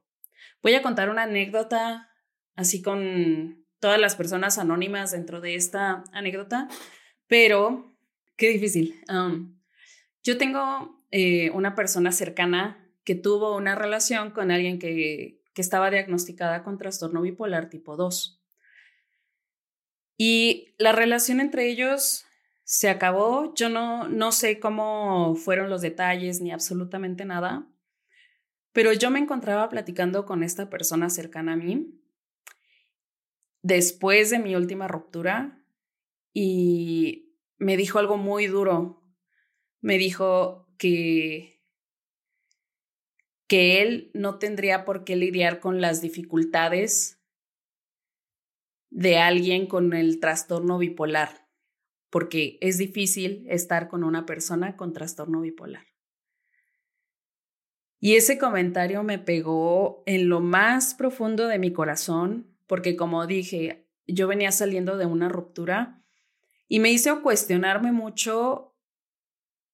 A: Voy a contar una anécdota así con todas las personas anónimas dentro de esta anécdota, pero qué difícil. Um, yo tengo eh, una persona cercana que tuvo una relación con alguien que, que estaba diagnosticada con trastorno bipolar tipo 2. Y la relación entre ellos se acabó. Yo no, no sé cómo fueron los detalles ni absolutamente nada, pero yo me encontraba platicando con esta persona cercana a mí después de mi última ruptura y me dijo algo muy duro. Me dijo que que él no tendría por qué lidiar con las dificultades de alguien con el trastorno bipolar, porque es difícil estar con una persona con trastorno bipolar. Y ese comentario me pegó en lo más profundo de mi corazón, porque como dije, yo venía saliendo de una ruptura y me hizo cuestionarme mucho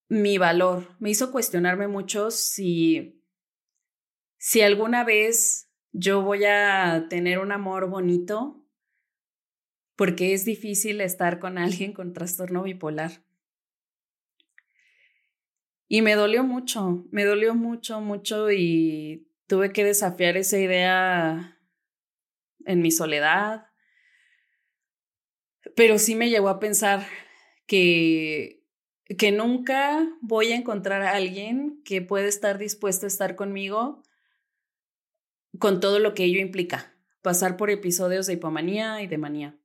A: mi valor, me hizo cuestionarme mucho si si alguna vez yo voy a tener un amor bonito, porque es difícil estar con alguien con trastorno bipolar. Y me dolió mucho, me dolió mucho, mucho y tuve que desafiar esa idea en mi soledad. Pero sí me llevó a pensar que, que nunca voy a encontrar a alguien que pueda estar dispuesto a estar conmigo con todo lo que ello implica, pasar por episodios de hipomanía y de manía.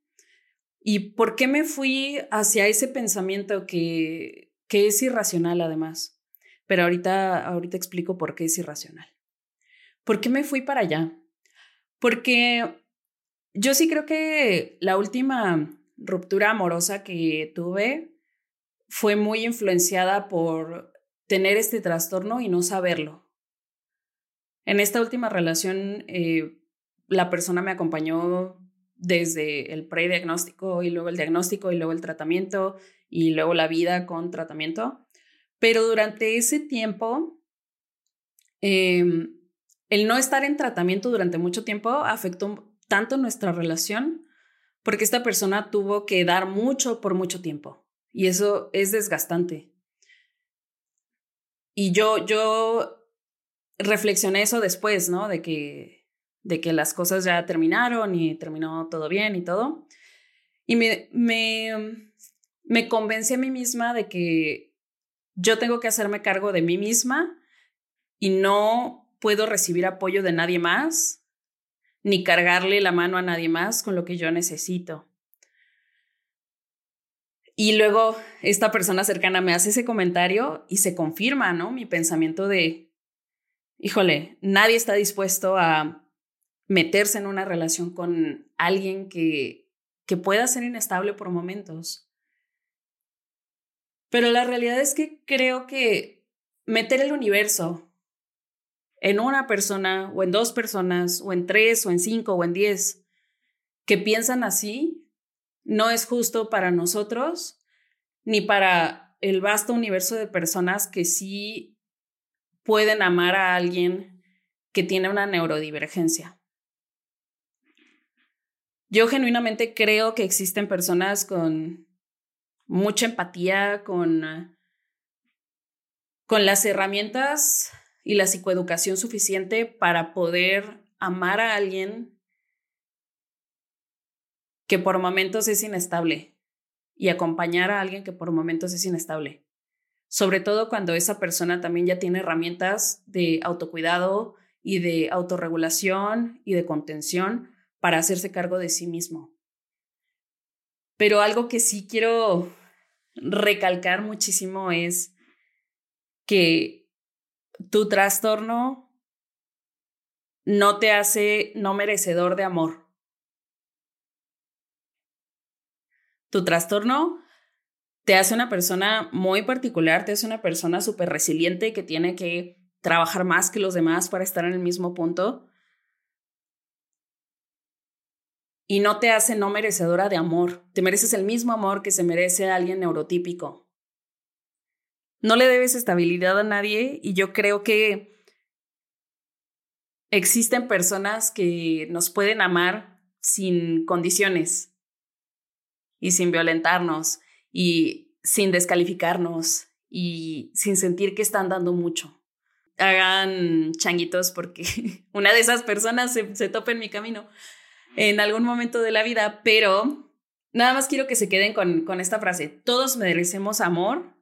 A: ¿Y por qué me fui hacia ese pensamiento que, que es irracional además? Pero ahorita, ahorita explico por qué es irracional. ¿Por qué me fui para allá? Porque yo sí creo que la última ruptura amorosa que tuve fue muy influenciada por tener este trastorno y no saberlo. En esta última relación, eh, la persona me acompañó desde el prediagnóstico y luego el diagnóstico y luego el tratamiento y luego la vida con tratamiento. Pero durante ese tiempo, em, el no estar en tratamiento durante mucho tiempo afectó tanto nuestra relación porque esta persona tuvo que dar mucho por mucho tiempo y eso es desgastante. Y yo, yo reflexioné eso después, ¿no? De que, de que las cosas ya terminaron y terminó todo bien y todo. Y me, me, me convencí a mí misma de que yo tengo que hacerme cargo de mí misma y no puedo recibir apoyo de nadie más, ni cargarle la mano a nadie más con lo que yo necesito. Y luego esta persona cercana me hace ese comentario y se confirma, ¿no? Mi pensamiento de híjole, nadie está dispuesto a meterse en una relación con alguien que, que pueda ser inestable por momentos. Pero la realidad es que creo que meter el universo en una persona o en dos personas o en tres o en cinco o en diez que piensan así no es justo para nosotros ni para el vasto universo de personas que sí pueden amar a alguien que tiene una neurodivergencia. Yo genuinamente creo que existen personas con mucha empatía, con, con las herramientas y la psicoeducación suficiente para poder amar a alguien que por momentos es inestable y acompañar a alguien que por momentos es inestable. Sobre todo cuando esa persona también ya tiene herramientas de autocuidado y de autorregulación y de contención para hacerse cargo de sí mismo. Pero algo que sí quiero recalcar muchísimo es que tu trastorno no te hace no merecedor de amor. Tu trastorno te hace una persona muy particular, te hace una persona súper resiliente que tiene que trabajar más que los demás para estar en el mismo punto. Y no te hace no merecedora de amor. Te mereces el mismo amor que se merece alguien neurotípico. No le debes estabilidad a nadie y yo creo que existen personas que nos pueden amar sin condiciones y sin violentarnos y sin descalificarnos y sin sentir que están dando mucho. Hagan changuitos porque [laughs] una de esas personas se, se topa en mi camino en algún momento de la vida, pero nada más quiero que se queden con, con esta frase. Todos merecemos amor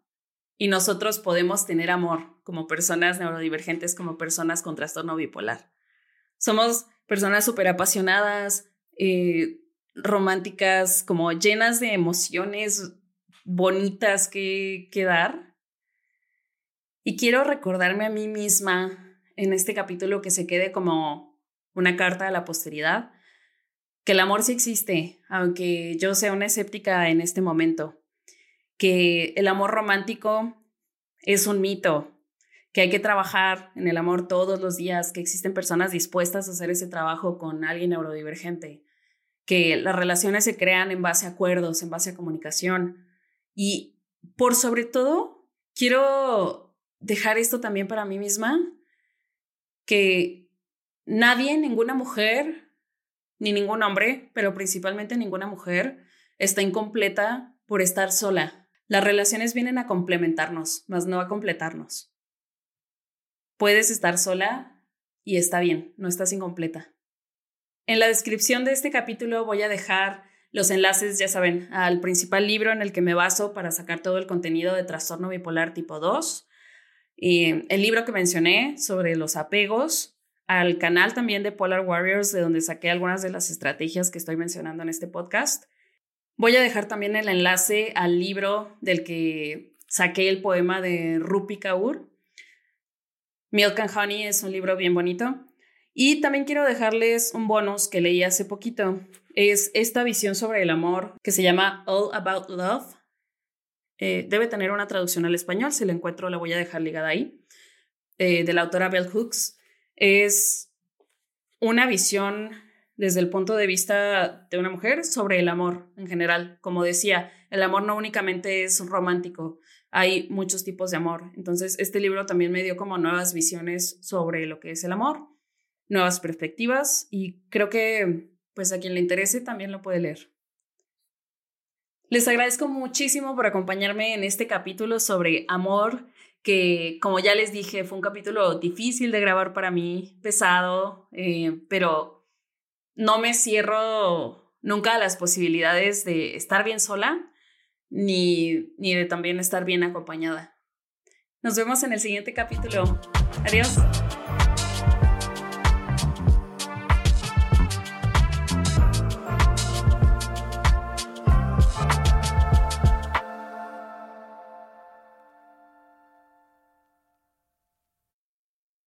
A: y nosotros podemos tener amor como personas neurodivergentes, como personas con trastorno bipolar. Somos personas súper apasionadas, eh, románticas, como llenas de emociones bonitas que, que dar. Y quiero recordarme a mí misma en este capítulo que se quede como una carta a la posteridad, que el amor sí existe, aunque yo sea una escéptica en este momento, que el amor romántico es un mito, que hay que trabajar en el amor todos los días, que existen personas dispuestas a hacer ese trabajo con alguien neurodivergente, que las relaciones se crean en base a acuerdos, en base a comunicación. Y por sobre todo, quiero dejar esto también para mí misma, que nadie, ninguna mujer, ni ningún hombre, pero principalmente ninguna mujer, está incompleta por estar sola. Las relaciones vienen a complementarnos, más no a completarnos. Puedes estar sola y está bien, no estás incompleta. En la descripción de este capítulo voy a dejar los enlaces, ya saben, al principal libro en el que me baso para sacar todo el contenido de trastorno bipolar tipo 2, y el libro que mencioné sobre los apegos, al canal también de Polar Warriors, de donde saqué algunas de las estrategias que estoy mencionando en este podcast. Voy a dejar también el enlace al libro del que saqué el poema de Rupi Kaur. Milk and Honey es un libro bien bonito. Y también quiero dejarles un bonus que leí hace poquito. Es esta visión sobre el amor que se llama All About Love. Eh, debe tener una traducción al español, si la encuentro la voy a dejar ligada ahí, eh, de la autora Bell Hooks. Es una visión desde el punto de vista de una mujer sobre el amor en general. Como decía, el amor no únicamente es romántico, hay muchos tipos de amor. Entonces, este libro también me dio como nuevas visiones sobre lo que es el amor nuevas perspectivas y creo que pues a quien le interese también lo puede leer. Les agradezco muchísimo por acompañarme en este capítulo sobre amor, que como ya les dije fue un capítulo difícil de grabar para mí, pesado, eh, pero no me cierro nunca a las posibilidades de estar bien sola ni, ni de también estar bien acompañada. Nos vemos en el siguiente capítulo. Adiós.